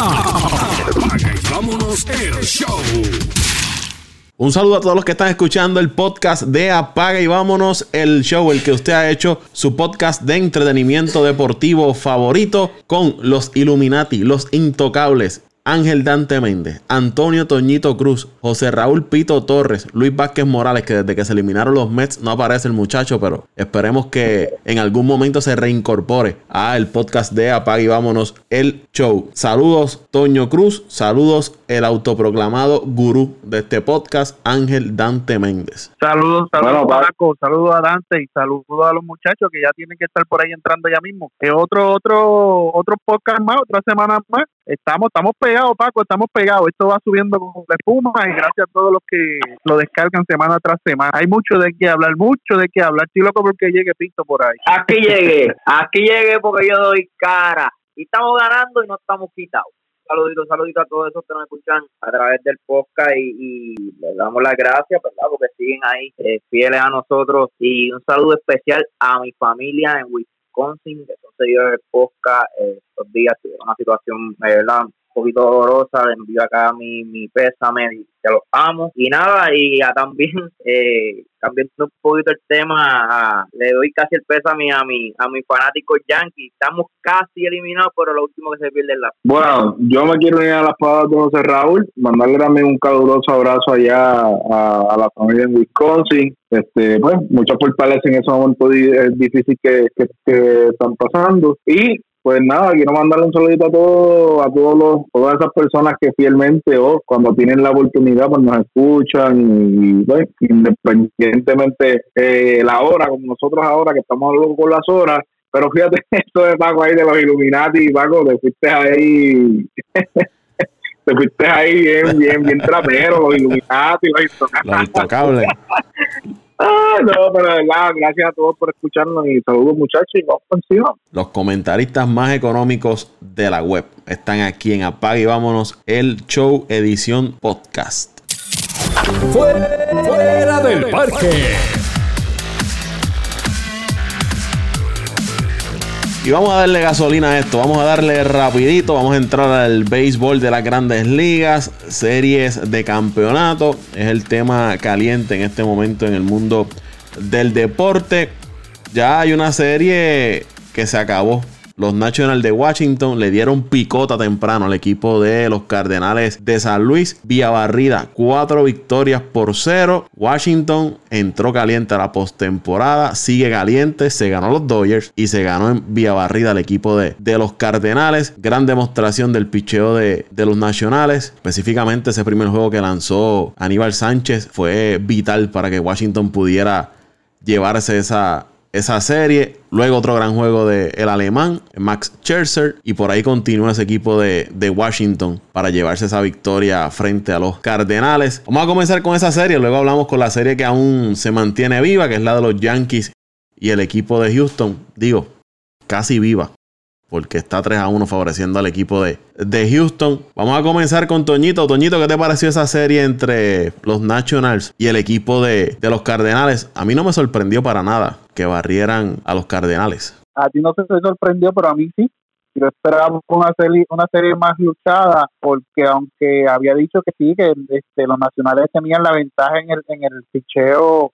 Apaga y vámonos el show. Un saludo a todos los que están escuchando el podcast de Apaga y vámonos el show, el que usted ha hecho su podcast de entretenimiento deportivo favorito con los Illuminati, los intocables. Ángel Dante Méndez, Antonio Toñito Cruz, José Raúl Pito Torres, Luis Vázquez Morales, que desde que se eliminaron los Mets no aparece el muchacho, pero esperemos que en algún momento se reincorpore a el podcast de Apague y Vámonos el show. Saludos Toño Cruz, saludos el autoproclamado gurú de este podcast, Ángel Dante Méndez. Saludos, saludos Paco, saludos a Dante y saludos a los muchachos que ya tienen que estar por ahí entrando ya mismo. Que otro, otro, otro podcast más, otra semana más estamos, estamos pegados, Paco, estamos pegados. Esto va subiendo como espuma y gracias a todos los que lo descargan semana tras semana. Hay mucho de qué hablar, mucho de qué hablar. Estoy loco porque llegue Pinto por ahí. Aquí llegué, aquí llegué porque yo doy cara. Y estamos ganando y no estamos quitados. Saludito, saludito a todos esos que nos escuchan a través del podcast y, les damos las gracias, ¿verdad? Porque siguen ahí eh, fieles a nosotros. Y un saludo especial a mi familia en Wisconsin, que son seguidores del podcast. Eh, estos días tuvieron una situación, eh, ¿verdad? Poquito dolorosa, le envío acá mi, mi pésame, que los amo. Y nada, y también, eh, cambiando un poquito el tema, le doy casi el pésame a mi, a mis fanáticos yankees. Estamos casi eliminados, pero lo último que se pierde es la. Bueno, yo me quiero ir a las palabras de José Raúl, mandarle también un caluroso abrazo allá a, la familia en Wisconsin. Este, pues, mucha fortaleza en esos momentos difíciles que, que, que están pasando. Y pues nada, quiero mandarle un saludito a todos, a todos los, todas esas personas que fielmente o cuando tienen la oportunidad pues nos escuchan y, pues, independientemente eh, la hora, como nosotros ahora que estamos hablando con las horas, pero fíjate esto de Paco ahí de los Illuminati, Paco, te fuiste ahí, te fuiste ahí bien, bien, bien trapero, los Illuminati, los intocables. Ah, no, pero de verdad, gracias a todos por escucharnos y saludos muchachos y vamos encima. Los comentaristas más económicos de la web están aquí en Apague y Vámonos, el show edición podcast. Fuera del parque. Y vamos a darle gasolina a esto, vamos a darle rapidito, vamos a entrar al béisbol de las grandes ligas, series de campeonato, es el tema caliente en este momento en el mundo del deporte. Ya hay una serie que se acabó, los Nationals de Washington le dieron picota temprano al equipo de los Cardenales de San Luis. Vía barrida, cuatro victorias por cero. Washington entró caliente a la postemporada, sigue caliente, se ganó los Dodgers y se ganó en vía barrida al equipo de, de los Cardenales. Gran demostración del picheo de, de los Nacionales. Específicamente ese primer juego que lanzó Aníbal Sánchez fue vital para que Washington pudiera llevarse esa, esa serie. Luego otro gran juego del el alemán, Max Scherzer. Y por ahí continúa ese equipo de, de, Washington para llevarse esa victoria frente a los Cardenales. Vamos a comenzar con esa serie. Luego hablamos con la serie que aún se mantiene viva, que es la de los Yankees y el equipo de Houston. Digo, casi viva porque está 3 a 1 favoreciendo al equipo de, de, Houston. Vamos a comenzar con Toñito. Toñito, ¿qué te pareció esa serie entre los Nationals y el equipo de, de, los Cardenales? A mí no me sorprendió para nada que barrieran a los Cardenales. A ti no te sorprendió, pero a mí sí. Yo esperaba una serie, una serie más luchada, porque aunque había dicho que sí, que este, los nacionales tenían la ventaja en el, en el ficheo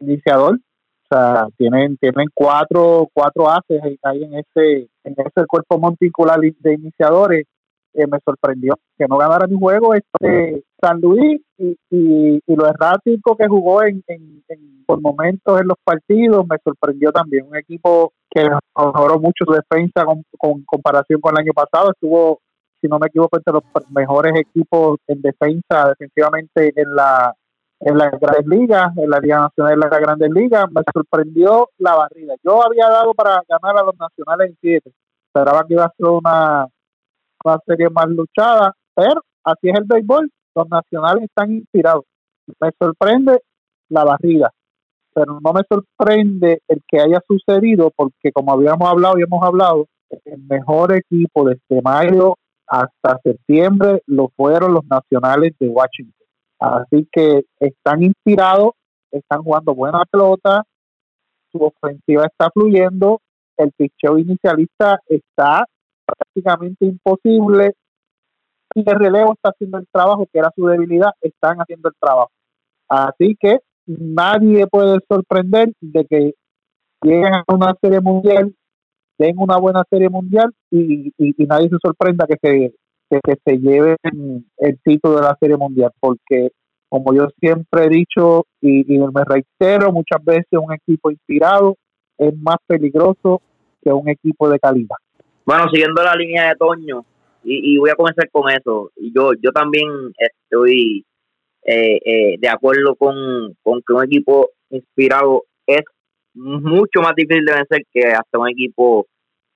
iniciador, o sea, tienen, tienen cuatro, cuatro haces ahí en ese, en ese cuerpo monticular de iniciadores. Eh, me sorprendió que no ganara mi juego este San Luis y, y, lo errático que jugó en, en, por momentos en los partidos me sorprendió también. Un equipo que mejoró mucho su defensa con, con comparación con el año pasado. Estuvo si no me equivoco entre los mejores equipos en defensa defensivamente en la en las grandes ligas, en la Liga Nacional de las grandes ligas, me sorprendió la barrida. Yo había dado para ganar a los nacionales en siete, esperaba que iba a ser una, una serie más luchada, pero así es el béisbol, los nacionales están inspirados. Me sorprende la barrida, pero no me sorprende el que haya sucedido, porque como habíamos hablado y hemos hablado, el mejor equipo desde mayo hasta septiembre lo fueron los nacionales de Washington Así que están inspirados, están jugando buena pelota, su ofensiva está fluyendo, el picheo inicialista está prácticamente imposible de relevo está haciendo el trabajo, que era su debilidad, están haciendo el trabajo. Así que nadie puede sorprender de que lleguen a una serie mundial, den una buena serie mundial y, y, nadie se sorprenda que se, que, se lleven el título de la serie mundial, porque como yo siempre he dicho y, y me reitero, muchas veces un equipo inspirado es más peligroso que un equipo de calidad. Bueno, siguiendo la línea de Toño, y, voy a comenzar con eso, yo, yo también estoy eh, eh, de acuerdo con, que un equipo inspirado es mucho más difícil de vencer que hasta un equipo.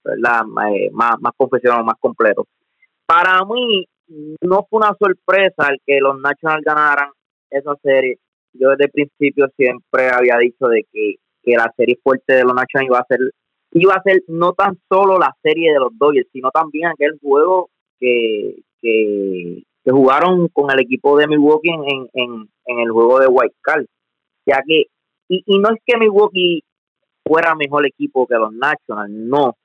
Eh, más, más profesional, más completo. Para mí, no fue una sorpresa el que los Nationals ganaran esa serie. Yo desde el principio siempre había dicho de que, que la serie fuerte de los Nationals iba a ser iba a ser no tan solo la serie de los Dodgers, sino también aquel juego que, que, jugaron con el equipo de Milwaukee en, en, en el juego de White Card. Ya que, y, y no es que Milwaukee fuera mejor equipo que los Nationals, no.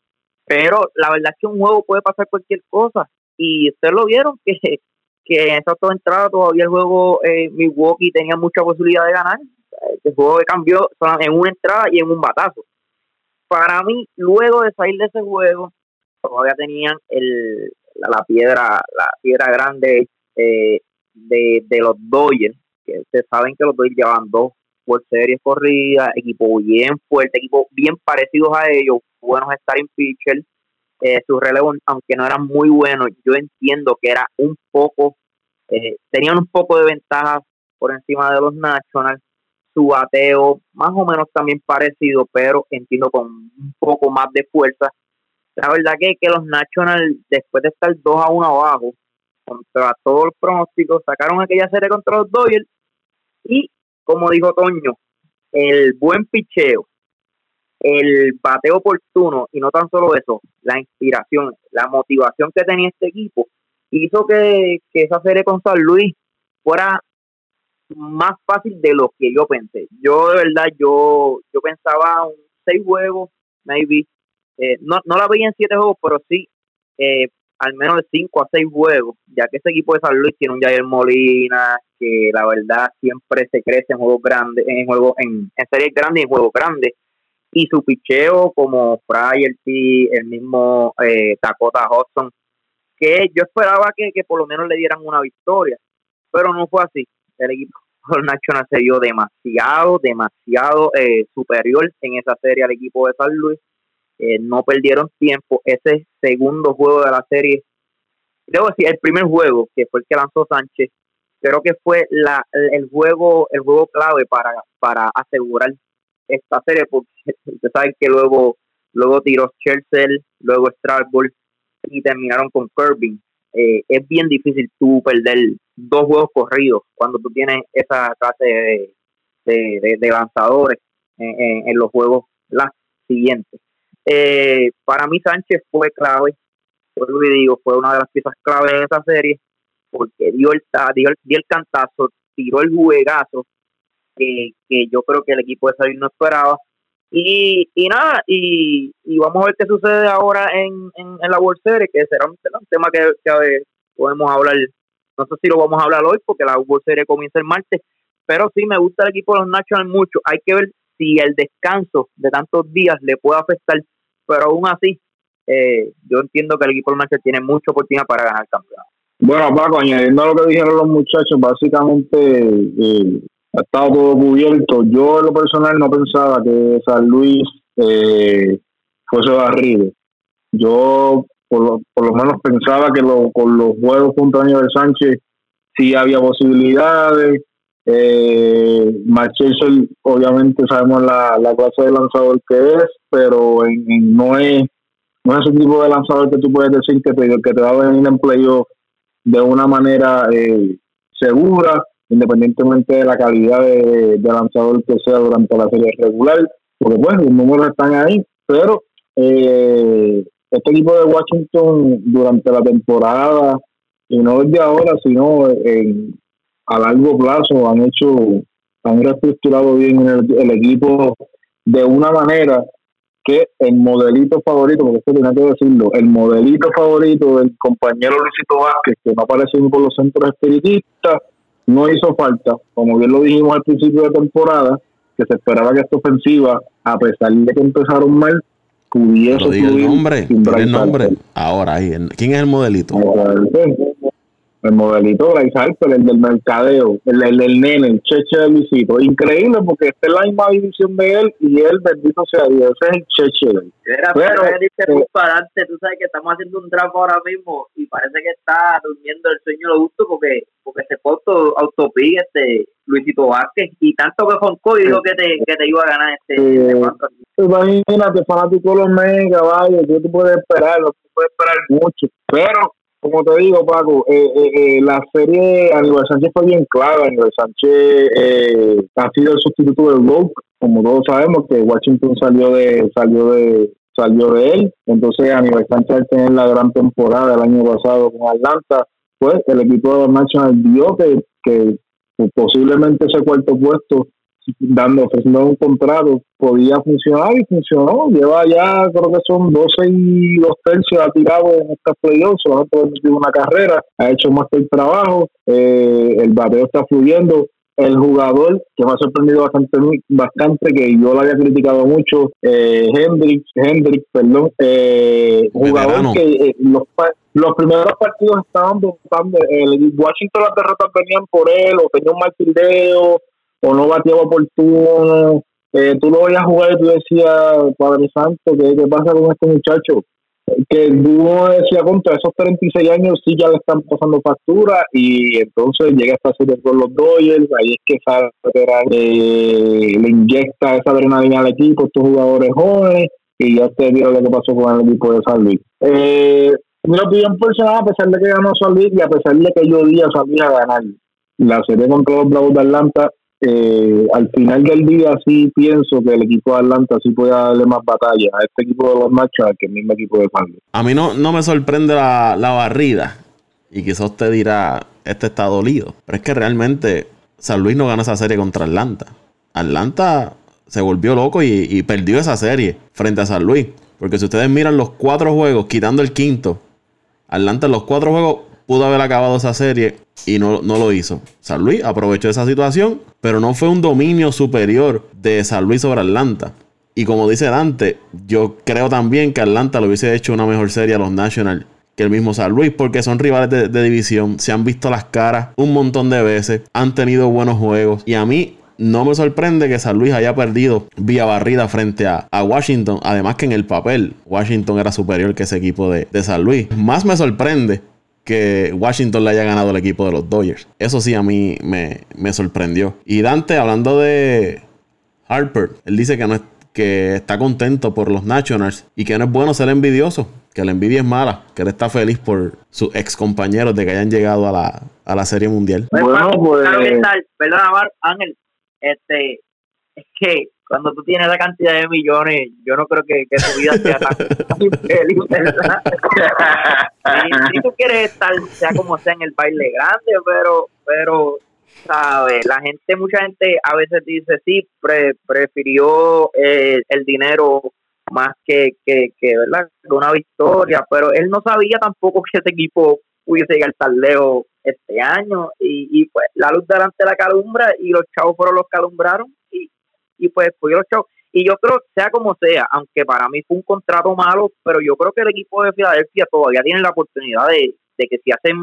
Pero la verdad es que un juego puede pasar cualquier cosa. Y ustedes lo vieron que, que en esas dos entradas todavía el juego eh, Milwaukee tenía mucha posibilidad de ganar. El juego cambió en una entrada y en un batazo para mí, luego de salir de ese juego, todavía tenían el, la, piedra la piedra grande eh, de, de los Dodgers, que ustedes saben que los Dodgers llevan dos por series corridas, equipo bien fuerte, equipo bien parecidos a ellos, buenos starting pitchers, eh, sus relevos, aunque no eran muy buenos, yo entiendo que era un poco, eh, tenían un poco de ventaja por encima de los Nationals, su bateo más o menos también parecido, pero entiendo con un poco más de fuerza. La verdad que, que los Nationals, después de estar 2 a 1 abajo, contra todos los pronósticos, sacaron aquella serie contra los Dodgers y, como dijo Toño, el buen picheo, el bateo oportuno y no tan solo eso, la inspiración, la motivación que tenía este equipo hizo que, que esa serie con San Luis fuera más fácil de lo que yo pensé. Yo de verdad, yo, yo pensaba un seis juegos, maybe. Eh, no, no la veía en siete juegos, pero sí eh, al menos de cinco a seis juegos, ya que ese equipo de San Luis tiene un Jair Molina que la verdad siempre se crece en juegos grandes, en juegos, en, series grandes y en juegos grandes. Y su picheo como T el mismo eh, Dakota Hudson, que yo esperaba que, que por lo menos le dieran una victoria, pero no fue así el equipo Nacional se dio demasiado, demasiado eh, superior en esa serie al equipo de San Luis. Eh, no perdieron tiempo. Ese segundo juego de la serie, debo decir, el primer juego, que fue el que lanzó Sánchez, creo que fue la, el juego el juego clave para, para asegurar esta serie, porque ustedes saben que luego, luego tiró Chelsea, luego Strasbourg y terminaron con Kirby. Eh, es bien difícil tú perder dos juegos corridos cuando tú tienes esa clase de, de, lanzadores en, los juegos las siguientes. Eh, para mí Sánchez fue clave, digo, fue una de las piezas clave en esa serie porque dio el, dio el, cantazo, tiró el juegazo que, que yo creo que el equipo de Salir no esperaba y, y nada, y, y vamos a ver qué sucede ahora en, en, la World Series, que será un, tema que, que, podemos hablar, no sé si lo vamos a hablar hoy, porque la World Series comienza el martes, pero sí me gusta el equipo de los Nationals mucho. Hay que ver si el descanso de tantos días le puede afectar, pero aún así, eh, yo entiendo que el equipo de los Nationals tiene mucha oportunidad para ganar el campeonato. Bueno, Paco, añadiendo lo que dijeron los muchachos, básicamente eh, ha estado todo cubierto. Yo en lo personal no pensaba que San Luis eh, fuese barrido. Yo por lo, por lo menos pensaba que lo, con los juegos junto a Aníbal Sánchez sí había posibilidades. Eh, obviamente sabemos la, la clase de lanzador que es, pero en, no es no es ese tipo de lanzador que tú puedes decir que te, que te va a venir en playoff de una manera eh, segura independientemente de la calidad de, lanzador que sea durante la serie regular, porque bueno, los números están ahí, pero eh, este equipo de Washington durante la temporada, y no desde ahora, sino en, a largo plazo, han hecho, han reestructurado bien el, equipo de una manera que el modelito favorito, porque esto tenía que decirlo, el modelito favorito del compañero Luisito Vázquez, que no aparece ni por los centros espiritistas, no hizo falta, como bien lo dijimos al principio de temporada, que se esperaba que esta ofensiva, a pesar de que empezaron mal, pudiese el nombre, el nombre. Ahora, ahí, ¿quién es el modelito? El modelito Bryce Harper, el del mercadeo, el, el, del nene, el cheche de Luisito. Increíble porque esta es la misma división de él y él, bendito sea Dios, ese es el cheche de él. Era, pero, pero eh, tú sabes que estamos haciendo un draft ahora mismo y parece que está durmiendo el sueño de gusto porque porque se fue auto, autopí este Luisito Vázquez y tanto que Jonco dijo que te, que te iba a ganar este, este Imagínate, fanático de los mega, vaya, ¿qué tú puedes esperar? No puedes esperar mucho, pero como te digo, Paco, eh, eh, eh, la serie Aníbal Sánchez fue bien clara. Aníbal Sánchez eh, ha sido el sustituto del Rogue, como todos sabemos que Washington salió de salió de salió de él. Entonces Aníbal Sánchez tiene la gran temporada del año pasado con Atlanta, pues el equipo de los Nationals vio que, que posiblemente ese cuarto puesto dando, ofreciendo un contrato, podía funcionar y funcionó. Lleva ya, creo que son 12 y dos tercios ha tirado en esta playoffs, solamente ha una carrera, ha hecho más que el trabajo, eh, el bateo está fluyendo. El jugador que me ha sorprendido bastante, bastante que yo lo había criticado mucho, eh, Hendrix, Hendrix, perdón, eh, jugador que eh, los, los primeros partidos estaban votando, el Washington las derrotas venían por él, o tenía un mal fildeo, o no bateaba oportuno. Eh, tú lo veías jugar y tú decías, Padre Santo, ¿qué, qué pasa con este muchacho? Que uno decía, contra esos 36 años sí ya le están pasando factura y entonces llega esta serie con los Dodgers, ahí es que sale, eh, le inyecta esa adrenalina al equipo, estos jugadores jóvenes y ya te vieron lo que pasó con el equipo de San Luis. Eh, mi opinión personal, a pesar de que ganó San Luis y a pesar de que yo día sabía ganar la serie contra los Bravos de Atlanta, eh, al final del día sí pienso que el equipo de Atlanta sí puede darle más batalla a este equipo de los machos que el mismo equipo de San A mí no, no me sorprende la, barrida y quizás usted dirá, este está dolido, pero es que realmente San Luis no gana esa serie contra Atlanta. Atlanta se volvió loco y, y perdió esa serie frente a San Luis. Porque si ustedes miran los cuatro juegos, quitando el quinto, Atlanta en los cuatro juegos pudo haber acabado esa serie y no, no, lo hizo. San Luis aprovechó esa situación, pero no fue un dominio superior de San Luis sobre Atlanta. Y como dice Dante, yo creo también que Atlanta lo hubiese hecho una mejor serie a los Nationals que el mismo San Luis, porque son rivales de, división, se han visto las caras un montón de veces, han tenido buenos juegos. Y a mí no me sorprende que San Luis haya perdido vía barrida frente a, Washington. Además que en el papel Washington era superior que ese equipo de San Luis. Más me sorprende que Washington le haya ganado al equipo de los Dodgers. Eso sí a mí me, sorprendió. Y Dante, hablando de Harper, él dice que, no es, que está contento por los Nationals y que no es bueno ser envidioso, que la envidia es mala, que él está feliz por sus ex compañeros de que hayan llegado a la, a la Serie Mundial. Bueno, pues... Perdona, Ángel, este, es que cuando tú tienes la cantidad de millones, yo no creo que, tu vida sea tan feliz, ¿verdad? si, tú quieres estar, sea como sea, en el baile grande, pero, pero, ¿sabes? La gente, mucha gente a veces dice, sí, prefirió eh, el dinero más que, que, que, ¿verdad? una victoria, pero él no sabía tampoco que ese equipo pudiese llegar tan lejos este año y, y pues la luz delante de la calumbra y los chavos fueron los que alumbraron y pues fui los chavos. Y yo creo, sea como sea, aunque para mí fue un contrato malo, pero yo creo que el equipo de Filadelfia todavía tiene la oportunidad de, que si hacen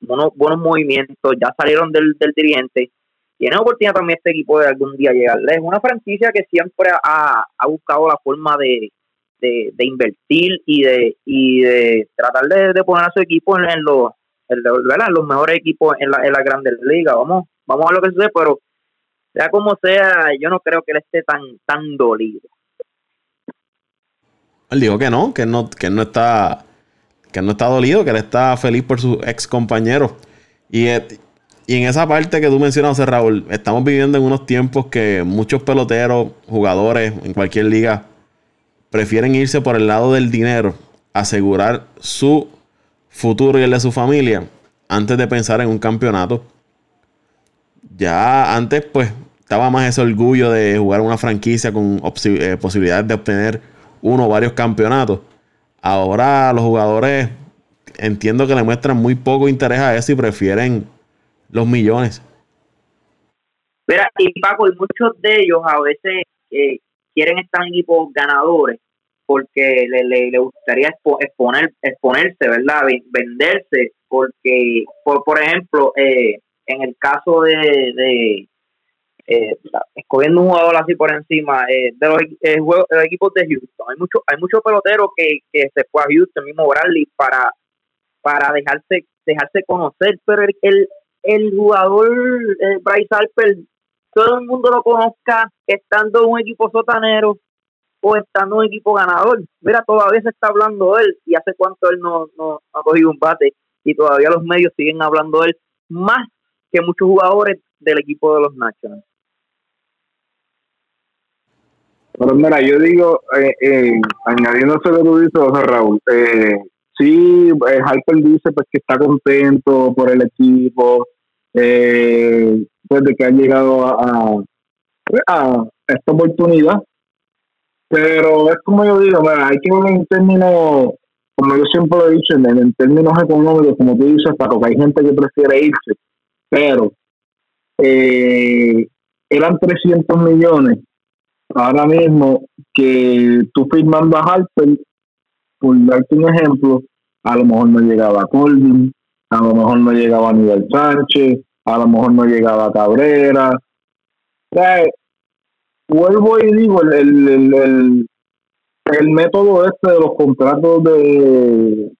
buenos, buenos movimientos, ya salieron del, del dirigente, tiene oportunidad también este equipo de algún día llegarle. Es una franquicia que siempre ha, ha buscado la forma de, de, invertir y de, y de tratar de, poner a su equipo en, los, en, los mejores equipos en la, en la grandes ligas. Vamos, vamos a lo que sucede, pero sea como sea, yo no creo que él esté tan, tan dolido. Él dijo que no, que no, que no está, que no está dolido, que él está feliz por sus ex compañeros. Y, y en esa parte que tú mencionas, Raúl, estamos viviendo en unos tiempos que muchos peloteros, jugadores en cualquier liga, prefieren irse por el lado del dinero, asegurar su futuro y el de su familia, antes de pensar en un campeonato. Ya antes, pues, estaba más ese orgullo de jugar una franquicia con eh, posibilidades de obtener uno o varios campeonatos. Ahora los jugadores entiendo que le muestran muy poco interés a eso y prefieren los millones. Mira, y Paco, y muchos de ellos a veces eh, quieren estar en equipos ganadores porque le, le, gustaría exponer, exponerse, ¿verdad? Venderse, porque, por, por ejemplo, eh, en el caso de eh, escogiendo un jugador así por encima de, los, eh, los, equipos de Houston, hay muchos hay muchos peloteros que, que se fue a Houston, mismo Bradley, para, para dejarse dejarse conocer, pero el, el, el jugador Bryce Harper, todo el mundo lo conozca estando en un equipo sotanero o estando en un equipo ganador. Mira, todavía se está hablando de él y hace cuánto él no, no, ha cogido un bate y todavía los medios siguen hablando de él más que muchos jugadores del equipo de los Nationals. Pero mira, yo digo, eh, eh, añadiéndose lo que tú dices, Raúl, eh, sí, eh, Harper dice pues que está contento por el equipo, eh, pues de que ha llegado a, a, esta oportunidad, pero es como yo digo, mira, hay que ver en términos, como yo siempre lo he dicho, en, términos económicos, como tú dices, para que hay gente que prefiere irse, pero eh, eran 300 millones ahora mismo que tú firmando a Harper, por darte un ejemplo, a lo mejor no llegaba a Colvin, a lo mejor no llegaba a Nivel Sánchez, a lo mejor no llegaba a Cabrera. vuelvo y digo, el, el, el, el, método este de los contratos de,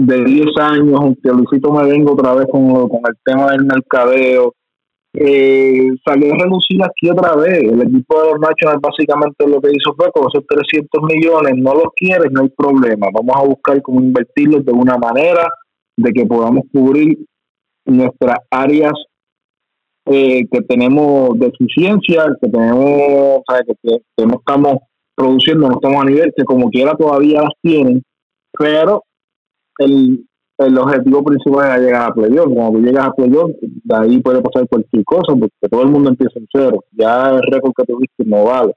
de 10 años, aunque Luisito me vengo otra vez con, con el tema del mercadeo, eh, salió a relucir aquí otra vez. El equipo de los Nationals básicamente lo que hizo fue con esos 300 millones, no los quieres, no hay problema. Vamos a buscar cómo invertirlos de una manera de que podamos cubrir nuestras áreas eh, que tenemos deficiencia, que tenemos, o sea, que, que, no estamos produciendo, no estamos a nivel, que como quiera todavía las tienen, pero el, el objetivo principal es llegar a playoff. Cuando tú llegas a playoff, de ahí puede pasar cualquier cosa, porque todo el mundo empieza en cero. Ya el récord que tuviste no vale.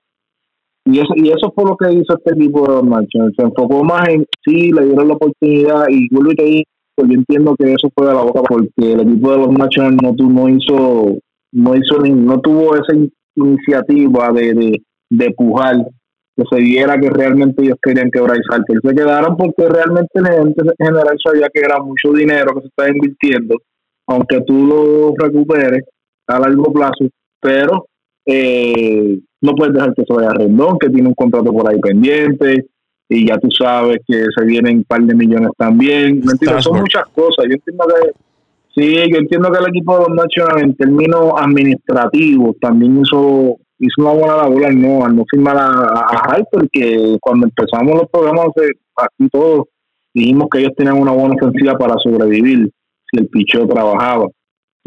Y eso, y eso fue lo que hizo este equipo de los Nationals. Se enfocó más en sí, le dieron la oportunidad y vuelvo y te digo, yo entiendo que eso fue de la boca porque el equipo de los Nationals no, no hizo, no hizo ni, no tuvo esa iniciativa de, de, de pujar que se viera que realmente ellos querían que Bryce Harper se quedaran porque realmente la gente en general sabía que era mucho dinero que se estaba invirtiendo, aunque tú lo recuperes a largo plazo, pero eh, no puedes dejar que se vaya a Rendón, que tiene un contrato por ahí pendiente, y ya tú sabes que se vienen un par de millones también. ¿Me Son muchas cosas. Yo entiendo que sí, yo entiendo que el equipo de los Nationals en términos administrativos también hizo hizo una buena labor al no, al no firmar a, a, porque cuando empezamos los programas aquí todos dijimos que ellos tenían una buena ofensiva para sobrevivir si el picheo trabajaba.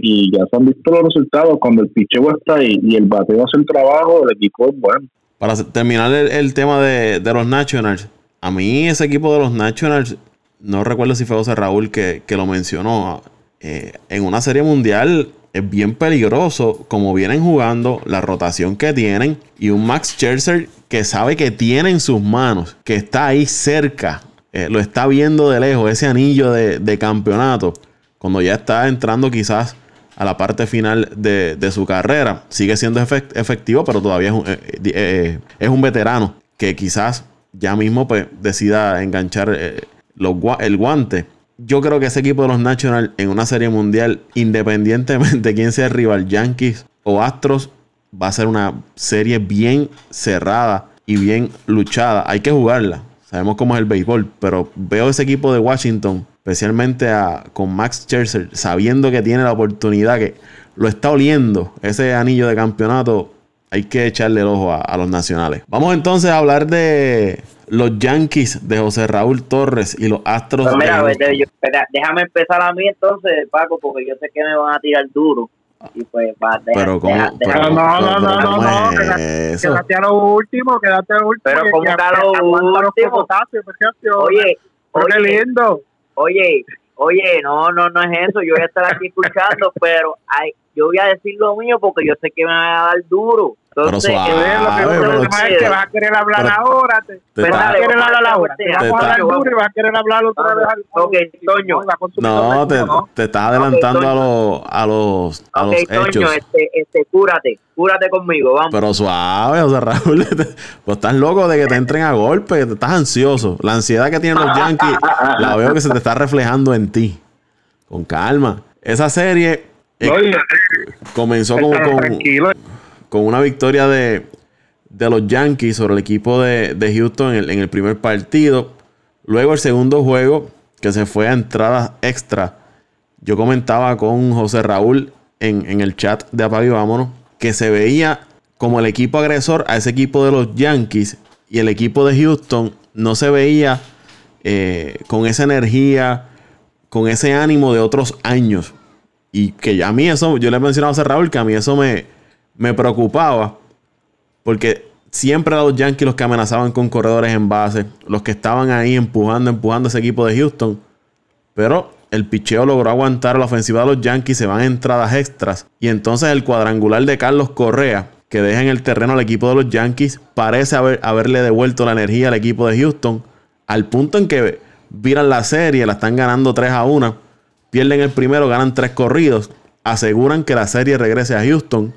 Y ya se han visto los resultados cuando el picheo está ahí y el bateo hace el trabajo, el equipo es bueno. Para terminar el, tema de, los Nationals, a mí ese equipo de los Nationals, no recuerdo si fue José Raúl que, que lo mencionó, eh, en una serie mundial es bien peligroso como vienen jugando, la rotación que tienen y un Max Scherzer que sabe que tiene en sus manos, que está ahí cerca, eh, lo está viendo de lejos, ese anillo de, campeonato, cuando ya está entrando quizás a la parte final de, su carrera, sigue siendo efectivo, pero todavía es un, eh, eh, es un veterano que quizás ya mismo pues, decida enganchar el guante yo creo que ese equipo de los Nationals en una serie mundial, independientemente de quién sea el rival, Yankees o Astros, va a ser una serie bien cerrada y bien luchada. Hay que jugarla. Sabemos cómo es el béisbol, pero veo ese equipo de Washington, especialmente con Max Scherzer, sabiendo que tiene la oportunidad, que lo está oliendo, ese anillo de campeonato, hay que echarle el ojo a los nacionales. Vamos entonces a hablar de los Yankees de José Raúl Torres y los Astros de déjame empezar a mí entonces, Paco, porque yo sé que me van a tirar duro. Y pues va, pero como pero no, no, no, no, no, quédate a lo último, quédate a lo último. Pero como a lo último. Oye, oye, lindo. Oye, oye, no, no, no es eso. Yo voy a estar aquí escuchando, pero hay, yo voy a decir lo mío porque yo sé que me van a dar duro Entonces, suave, Eh, lo que pero- lo demás es que vas a querer hablar pero- ahora. Te, te vas a querer hablar ahora. Te Te vamos a hablar duro y vas a querer hablar otra vez. al- Ok, Toño. va No, te, ¿no? te estás adelantando Toño. a los, a los, a ok, los Toño, hechos. este, este, cúrate, cúrate conmigo, vamos. Pero suave, o sea, Raúl, pues estás loco de que te entren a golpe, estás ansioso. La ansiedad que tienen los Yankees, la veo que se te está reflejando en ti. Con calma. Esa serie eh, comenzó con, con, una victoria de, de los Yankees sobre el equipo de, de Houston en el, en el primer partido. Luego el segundo juego, que se fue a entradas extra. Yo comentaba con José Raúl en, en el chat de Apague Vámonos que se veía como el equipo agresor a ese equipo de los Yankees y el equipo de Houston no se veía eh, con esa energía, con ese ánimo de otros años. Y que a mí eso, yo le he mencionado a Raúl que a mí eso me, me preocupaba. Porque siempre eran los Yankees los que amenazaban con corredores en base. Los que estaban ahí empujando, empujando a ese equipo de Houston. Pero el picheo logró aguantar la ofensiva de los Yankees. Se van entradas extras. Y entonces el cuadrangular de Carlos Correa, que deja en el terreno al equipo de los Yankees, parece haber, haberle devuelto la energía al equipo de Houston. Al punto en que viran la serie, la están ganando 3 a 1. Pierden el primero, ganan tres corridos. Aseguran que la serie regrese a Houston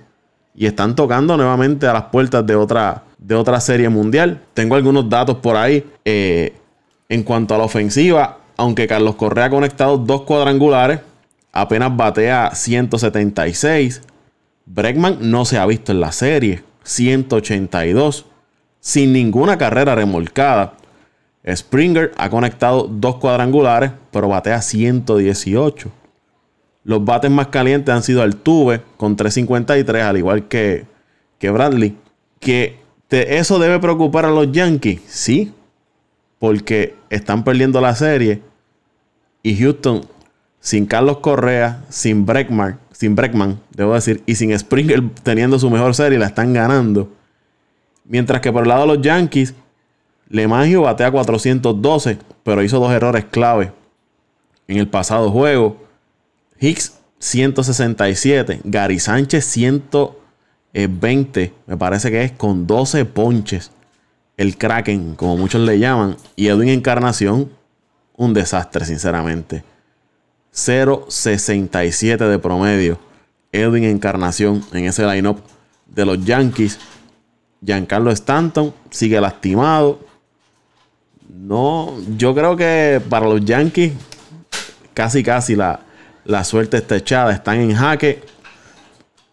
y están tocando nuevamente a las puertas de otra, de otra serie mundial. Tengo algunos datos por ahí. eh, en cuanto a la ofensiva, aunque Carlos Correa ha conectado dos cuadrangulares, apenas batea 176. Bregman no se ha visto en la serie, 182, sin ninguna carrera remolcada. Springer ha conectado dos cuadrangulares, pero batea 118. Los bates más calientes han sido Altuve con 353, al igual que, que Bradley. Que eso debe preocupar a los Yankees, sí, porque están perdiendo la serie. Y Houston, sin Carlos Correa, sin Breckman, sin Breckman, debo decir, y sin Springer teniendo su mejor serie, la están ganando. Mientras que por el lado de los Yankees, LeMagio batea 412, pero hizo dos errores clave en el pasado juego. Hicks 167, Gary Sánchez 120, me parece que es con 12 ponches. El Kraken, como muchos le llaman, y Edwin Encarnación, un desastre, sinceramente. 0.67 de promedio. Edwin Encarnación en ese lineup de los Yankees. Giancarlo Stanton sigue lastimado. No, yo creo que para los Yankees casi casi la, la suerte está echada. Están en jaque.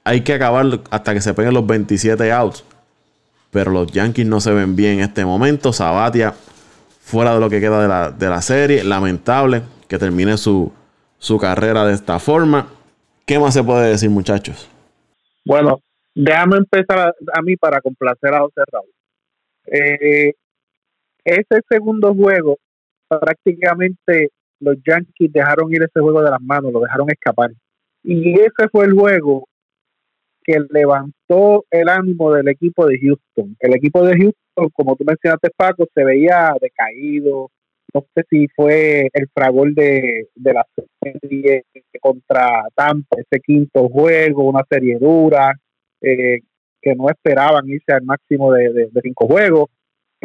Hay que acabar hasta que se peguen los 27 outs. Pero los Yankees no se ven bien en este momento. Sabatia fuera de lo que queda de la, de la serie. Lamentable que termine su, su carrera de esta forma. ¿Qué más se puede decir, muchachos? Bueno, déjame empezar a, mí para complacer a José Raúl. Eh, ese segundo juego, prácticamente los Yankees dejaron ir ese juego de las manos, lo dejaron escapar. Y ese fue el juego que levantó el ánimo del equipo de Houston. El equipo de Houston, como tú mencionaste, Paco, se veía decaído. No sé si fue el fragor de, de la serie contra Tampa, ese quinto juego, una serie dura, eh, que no esperaban irse al máximo de, de, de cinco juegos.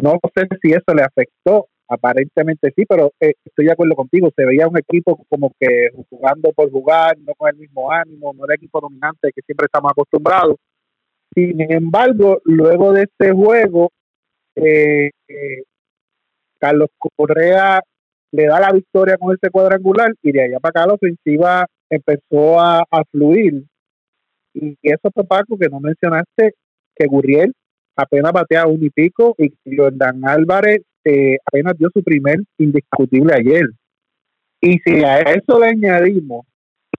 No sé si eso le afectó, aparentemente sí, pero eh, estoy de acuerdo contigo, se veía un equipo como que jugando por jugar, no con el mismo ánimo, no el equipo dominante que siempre estamos acostumbrados. Sin embargo, luego de este juego, eh, eh, Carlos Correa le da la victoria con este cuadrangular y de allá para acá la ofensiva empezó a, fluir. Y eso, Paco, que no mencionaste, que Gurriel apenas batea un y pico y Jordan Álvarez eh, apenas dio su primer indiscutible ayer. Y si a eso le añadimos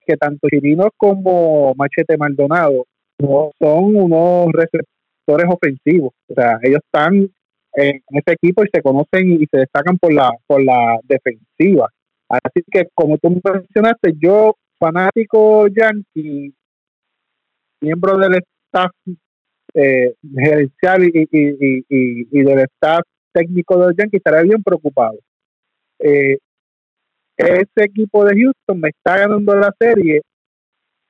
que tanto Chirinos como Machete Maldonado no son unos receptores ofensivos, o sea, ellos están en ese equipo y se conocen y se destacan por la por la defensiva. Así que como tú mencionaste, yo fanático yankee, miembro del staff eh, gerencial y, y, y, y, del staff técnico de los Yankees estará bien preocupado. Eh, ese equipo de Houston me está ganando la serie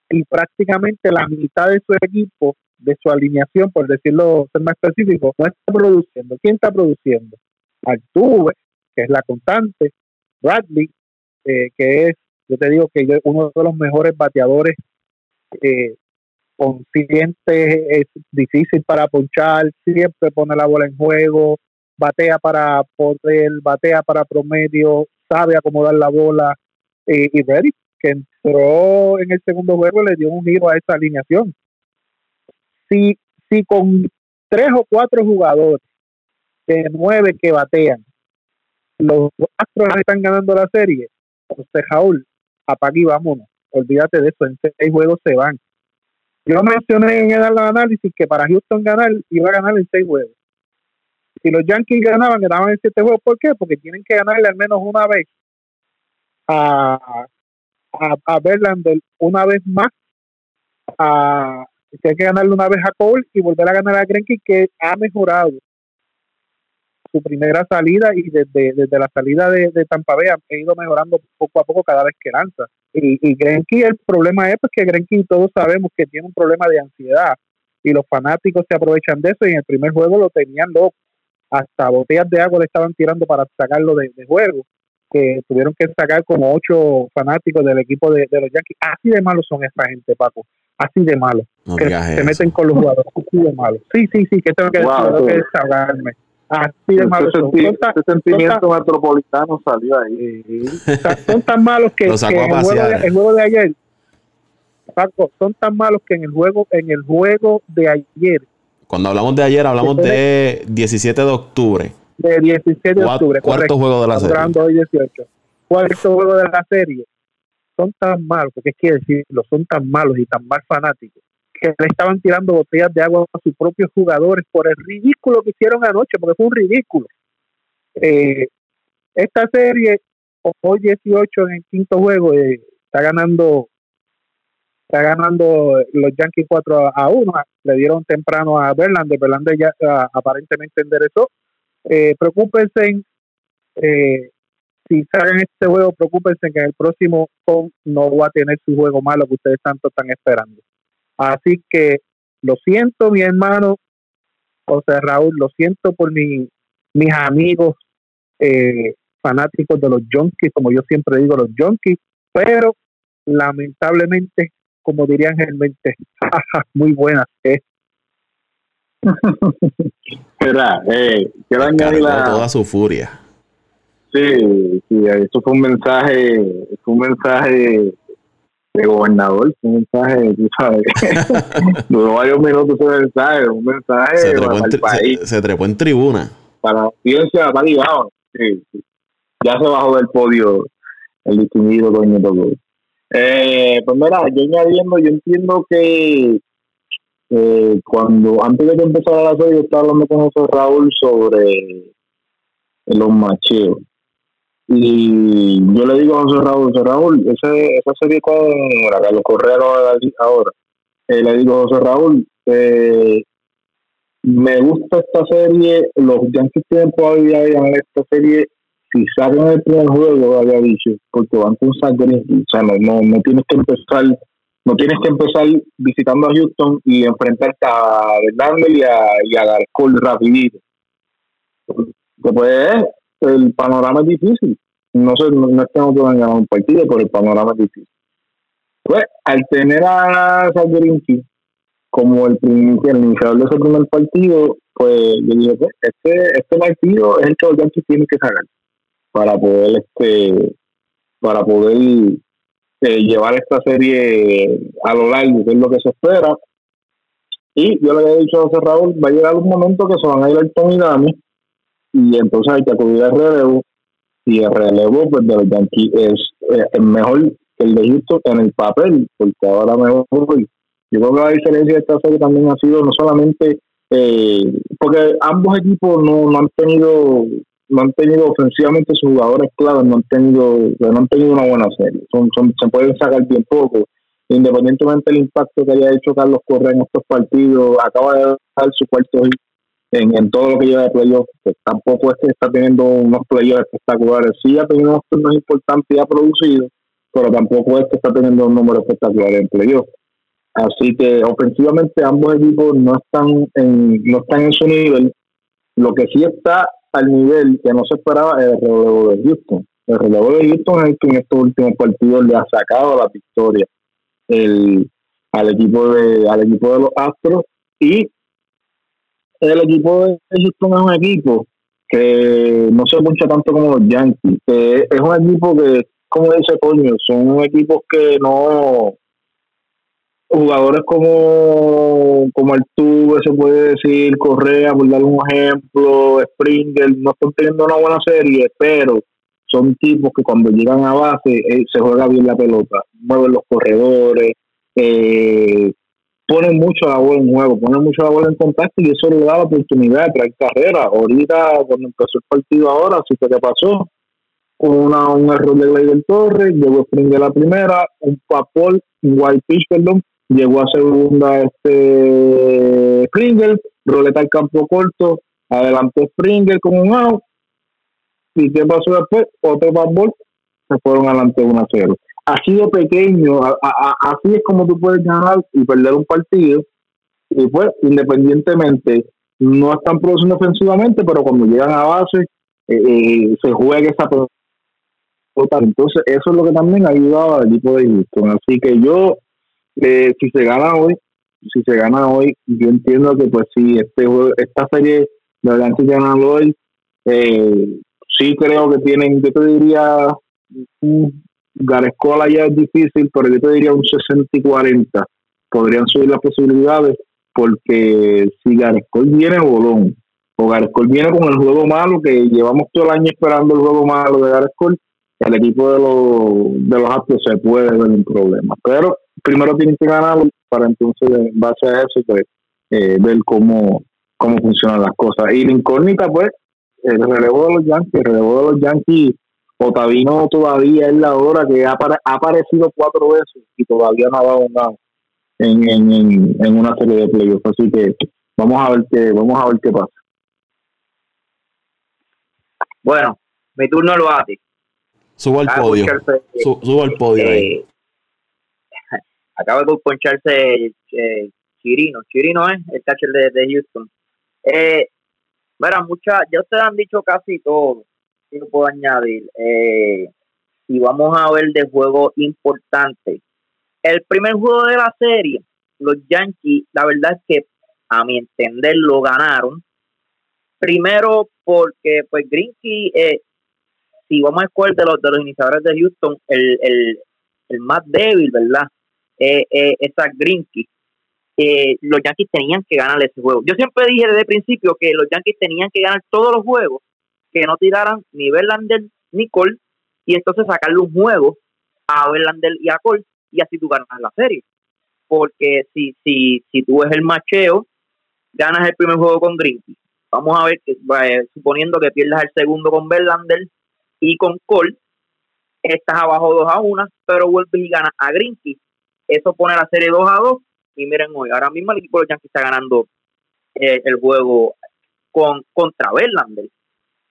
y prácticamente la mitad de su equipo de su alineación, por decirlo ser más específico, no está produciendo. ¿Quién está produciendo? Altuve, que es la constante, Bradley, eh, que es, yo te digo que uno de los mejores bateadores eh, consciente, es difícil para ponchar, siempre pone la bola en juego, batea para poder, batea para promedio, sabe acomodar la bola. Eh, y Reddy, que entró en el segundo juego, le dio un giro a esa alineación. Si, si con tres o cuatro jugadores de nueve que batean, los Astros están ganando la serie, José Jaúl, apague y vámonos. Olvídate de eso, en seis juegos se van. Yo mencioné en el análisis que para Houston ganar iba a ganar en seis juegos. Si los Yankees ganaban, ganaban en siete juegos. ¿Por qué? Porque tienen que ganarle al menos una vez a, a, a Verlander, una vez más a tienen que ganarle una vez a Cole y volver a ganar a Greinke que ha mejorado su primera salida y desde, desde la salida de, Tampa Bay ha ido mejorando poco a poco cada vez que lanza. Y, y el problema es pues, que Greinke todos sabemos que tiene un problema de ansiedad y los fanáticos se aprovechan de eso y en el primer juego lo tenían loco. Hasta botellas de agua le estaban tirando para sacarlo de, juego, que tuvieron que sacar como ocho fanáticos del equipo de, los Yankees. Así de malos son esta gente, Paco. Así de malos. que se meten con los jugadores. Así de malos. Sí, sí, sí, que tengo que, tengo que desahogarme Así de malos. Ese, sentimiento metropolitano salió ahí. son tan malos que, el, juego de, ayer, Paco, son tan malos que en el juego, en el juego de ayer. Cuando hablamos de ayer, hablamos de 17 de octubre. De 17 de octubre. Cuarto juego de la serie. Hoy 18. Cuarto juego de la serie. Son tan malos, porque es que decirlo, son tan malos y tan mal fanáticos que le estaban tirando botellas de agua a sus propios jugadores por el ridículo que hicieron anoche, porque fue un ridículo. Eh, esta serie, hoy 18 en el quinto juego, eh, está ganando está ganando los Yankees 4 a 1. Le dieron temprano a Verlander. Verlander ya aparentemente enderezó. Eh, preocúpense, eh, si salen este juego, preocúpense que en el próximo no va a tener su juego malo que ustedes tanto están esperando. Así que lo siento, mi hermano José Raúl, lo siento por mi, mis amigos eh, fanáticos de los Junkies, como yo siempre digo, los Junkies, pero lamentablemente, como dirían generalmente, muy buenas. ¿eh? eh, quiero añadir toda su furia. Sí, sí, eso fue un mensaje, fue un mensaje de gobernador, un mensaje, tú sabes, duró varios minutos ese mensaje, un mensaje se trepó, para el país. Se, trepó en tribuna. Para la ciencia, para sí, sí. Ya se bajó del podio el distinguido Doña Toco. Eh, pues mira, yo añadiendo, yo entiendo que eh, cuando antes de que empezara la serie, yo estaba hablando con José Raúl sobre los macheos. Y yo le digo a José Raúl, José Raúl, ese, esa serie con Carlos Correa ahora, eh, le digo a José Raúl, eh, me gusta esta serie, los Yankees tienen probabilidad de ganar esta serie si sacan el primer juego, había dicho, porque van con San o sea, no, no, tienes que empezar no tienes que empezar visitando a Houston y enfrentarte a Verlander y a, y a rapidito. Después, el panorama es difícil. No, sé, no, es que no puedan ganar un partido, pero el panorama es difícil. Pues, al tener a Zagrinski como el, el iniciador de ese primer partido, pues yo dije, pues, este, este partido es el que los Yankees tienen que sacar para poder este para poder eh, llevar esta serie a lo largo, que es lo que se espera. Y yo le había dicho a José Raúl, va a llegar un momento que se van a ir al Tony Dami y entonces hay que acudir al relevo y el relevo pues, de Yankees es, eh, mejor que el de Houston en el papel, porque ahora mejor. Yo creo que la diferencia de esta serie también ha sido no solamente eh, porque ambos equipos no, no han tenido no han tenido ofensivamente sus jugadores claves no han tenido no han tenido una buena serie son, son se pueden sacar bien poco independientemente del impacto que haya hecho Carlos Correa en estos partidos acaba de dar su cuarto hit en, todo lo que lleva de playoffs, tampoco es que está teniendo unos playoffs espectaculares. Sí ha tenido unos turnos importantes y ha producido, pero tampoco es que está teniendo un número espectacular en playoffs. Así que ofensivamente ambos equipos no están en, no están en su nivel. Lo que sí está al nivel que no se esperaba es el relevo de Houston. El relevo de Houston es el que en estos últimos partidos le ha sacado la victoria el, al equipo de al equipo de los Astros y el equipo de Houston es un equipo que no se escucha tanto como los Yankees. es un equipo que, como dice Coño, son equipos que no jugadores como, como el se puede decir, Correa, por dar un ejemplo, Springer, no están teniendo una buena serie, pero son tipos que cuando llegan a base eh, se juega bien la pelota, mueven los corredores, eh, ponen mucho la bola en juego, ponen mucho la bola en contacto y eso le da la oportunidad de traer carrera. Ahorita, cuando empezó el partido ahora, que te pasó, una, un error de Gleyber Torres, llegó Springer a la primera, un papol, un white pitch, perdón, llegó a segunda este Springer, roleta al campo corto, adelante Springer con un out, y qué pasó después, otro papol, se fueron adelante 1 a 0 así de pequeño, así es como tú puedes ganar y perder un partido. Y pues, independientemente, no están produciendo ofensivamente, pero cuando llegan a base, eh, eh, se juega esa pelota. Entonces, eso es lo que también ha ayudado al equipo de Houston. Así que yo, eh, si se gana hoy, si se gana hoy, yo entiendo que, pues, si este esta serie de adelante ganan hoy, sí creo que tienen, yo te diría, Garescola ya es difícil, pero yo te diría un 60 y 40. Podrían subir las posibilidades porque si Garescol viene bolón o Garescol viene con el juego malo, que llevamos todo el año esperando el juego malo de Garescol, el equipo de los, de los Astros se puede ver un problema. Pero primero tienen que ganar para entonces, en base a eso, pues, eh, ver cómo, cómo funcionan las cosas. Y la incógnita, pues, el relevo de los Yankees, el relevo de los Yankees Otavino todavía es la hora que ha, aparecido cuatro veces y todavía no ha dado nada en, en, en, una serie de playoffs. Así que vamos a ver qué, vamos a ver qué pasa. Bueno, mi turno lo hace. Subo al podio. subo al podio eh, acaba de poncharse eh, Chirino. Chirino es el catcher de, de Houston. Eh, mira, mucha, ya ustedes han dicho casi todo no puedo añadir, eh, y vamos a ver de juego importante. El primer juego de la serie, los Yankees, la verdad es que a mi entender lo ganaron. Primero porque pues Grinky, eh, si vamos a escoger de los, de los iniciadores de Houston, el, el, el más débil, ¿verdad? Eh, eh, es Grinky. Eh, los Yankees tenían que ganar ese juego. Yo siempre dije desde el principio que los Yankees tenían que ganar todos los juegos que no tiraran ni Verlander ni Cole y entonces sacarle un juego a Verlander y a Cole y así tú ganas la serie. Porque si, si, si tú ves el macheo, ganas el primer juego con Grinky. Vamos a ver, eh, suponiendo que pierdas el segundo con Verlander y con Cole, estás abajo 2 a 1, pero vuelves y ganas a Grinky. Eso pone la serie 2 a 2. Y miren hoy, ahora mismo el equipo de Yankees está ganando eh, el juego con contra Verlander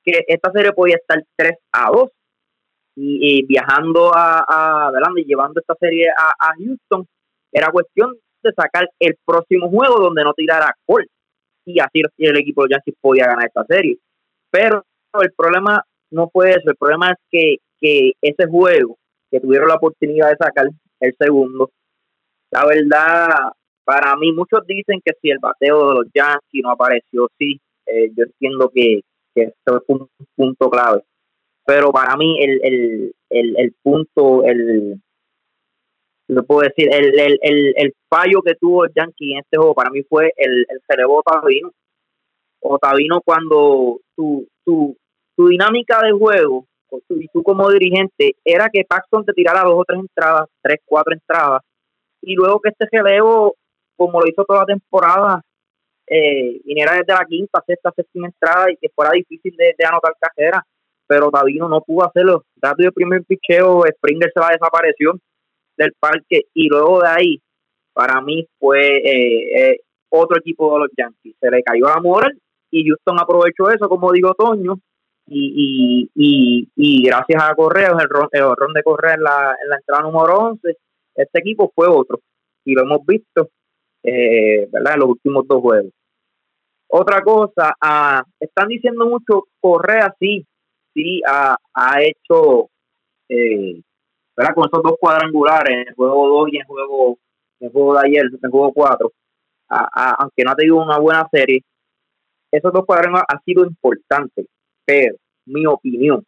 que esta serie podía estar 3 a 2 y, viajando a, a y llevando esta serie a, Houston, era cuestión de sacar el próximo juego donde no tirara Cole y así el equipo de Yankees podía ganar esta serie. Pero el problema no fue eso, el problema es que, que ese juego que tuvieron la oportunidad de sacar el segundo, la verdad, para mí muchos dicen que si el bateo de los Yankees no apareció, sí, eh, yo entiendo que, que eso es un punto clave. Pero para mí el, el, el, el punto, el, lo puedo decir, el, el, el, el, fallo que tuvo Yankee en este juego para mí fue el, el cerebro Otavino. Otavino cuando tu, tu, tu dinámica de juego y tú como dirigente era que Paxton te tirara dos o tres entradas, tres, cuatro entradas, y luego que este relevo, como lo hizo toda la temporada, eh, viniera desde la quinta, sexta, séptima entrada y que fuera difícil de, anotar cajera, pero Davino no pudo hacerlo. Rápido el primer picheo, Springer se la desapareció del parque y luego de ahí, para mí fue eh, eh, otro equipo de los Yankees. Se le cayó la moral y Houston aprovechó eso, como digo Toño, y, y, y, gracias a Correa, el ron, el ron de Correa en la, en la entrada número 11, este equipo fue otro. y lo hemos visto, eh, ¿verdad? Los últimos dos juegos. Otra cosa, ah, están diciendo mucho, Correa sí, sí ha, ha hecho, eh, ¿verdad? Con esos dos cuadrangulares, en el juego 2 y en el juego, en el juego de ayer, en el juego 4, aunque no ha tenido una buena serie, esos dos cuadrangulares han sido importantes, pero mi opinión,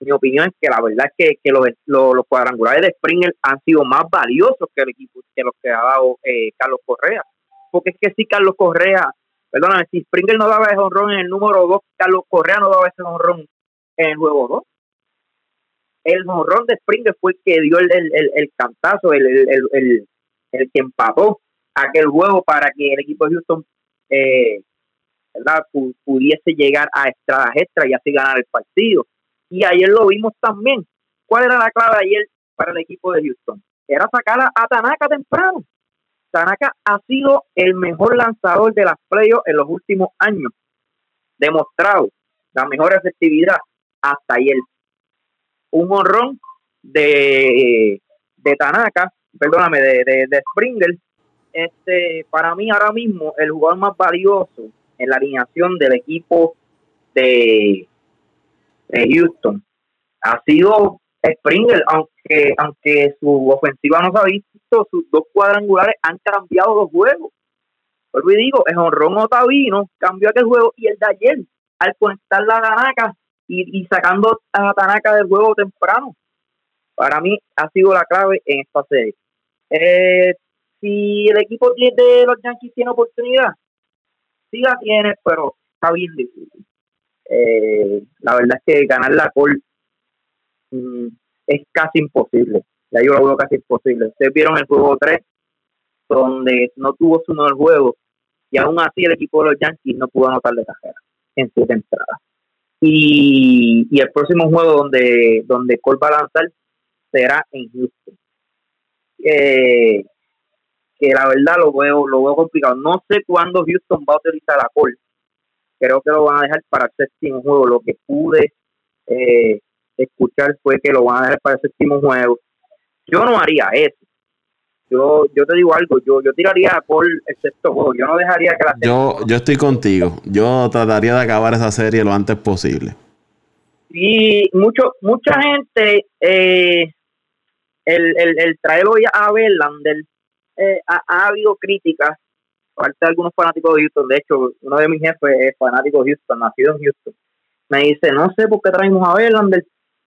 mi opinión es que la verdad es que, que los, los, cuadrangulares de Springer han sido más valiosos que el equipo que los que ha dado eh, Carlos Correa. Porque es que si Carlos Correa, perdóname, si Springer no daba ese honrón en el número 2, Carlos Correa no daba ese honrón en el juego 2. El honrón de Springer fue el que dio el, el, el, cantazo, el, el, el, que empató aquel juego para que el equipo de Houston eh, ¿verdad? pudiese llegar a estradas extra y así ganar el partido. Y ayer lo vimos también. ¿Cuál era la clave ayer para el equipo de Houston? Era sacar a, Tanaka temprano. Tanaka ha sido el mejor lanzador de las playoffs en los últimos años. Demostrado la mejor efectividad hasta ayer. Un honrón de, de Tanaka, perdóname, de, de, Springer. Este, para mí ahora mismo el jugador más valioso en la alineación del equipo de, Houston. Ha sido Springer, aunque aunque su ofensiva no se ha visto, sus dos cuadrangulares han cambiado los juegos. Vuelvo y digo, el honrón Otavino cambió aquel juego y el de ayer, al conectar la Tanaka y, sacando a Tanaka del juego temprano. Para mí ha sido la clave en esta serie. Eh, si el equipo de los Yankees tiene oportunidad, sí la tiene, pero está bien difícil. Eh, la verdad es que ganar la col mm, es casi imposible. Ya yo lo veo casi imposible. Ustedes vieron el juego 3, donde no tuvo su mejor juego, y aún así el equipo de los Yankees no pudo anotar de cajera en su entrada. Y, el próximo juego donde, donde Cole va a lanzar será en Houston. Eh, que la verdad lo veo, lo veo complicado. No sé cuándo Houston va a utilizar la Cole. Creo que lo van a dejar para el séptimo juego. Lo que pude eh, escuchar fue que lo van a dejar para el séptimo juego. Yo no haría eso. Yo, yo te digo algo, yo, yo tiraría Cole el sexto juego. Yo no dejaría que la Yo, yo estoy contigo. Yo trataría de acabar esa serie lo antes posible. Y mucho, mucha gente, eh, el, el, el traerlo a Verlander eh, ha, habido críticas parte de algunos fanáticos de Houston. De hecho, uno de mis jefes es fanático de Houston, nacido en Houston. Me dice, no sé por qué traemos a Verlander.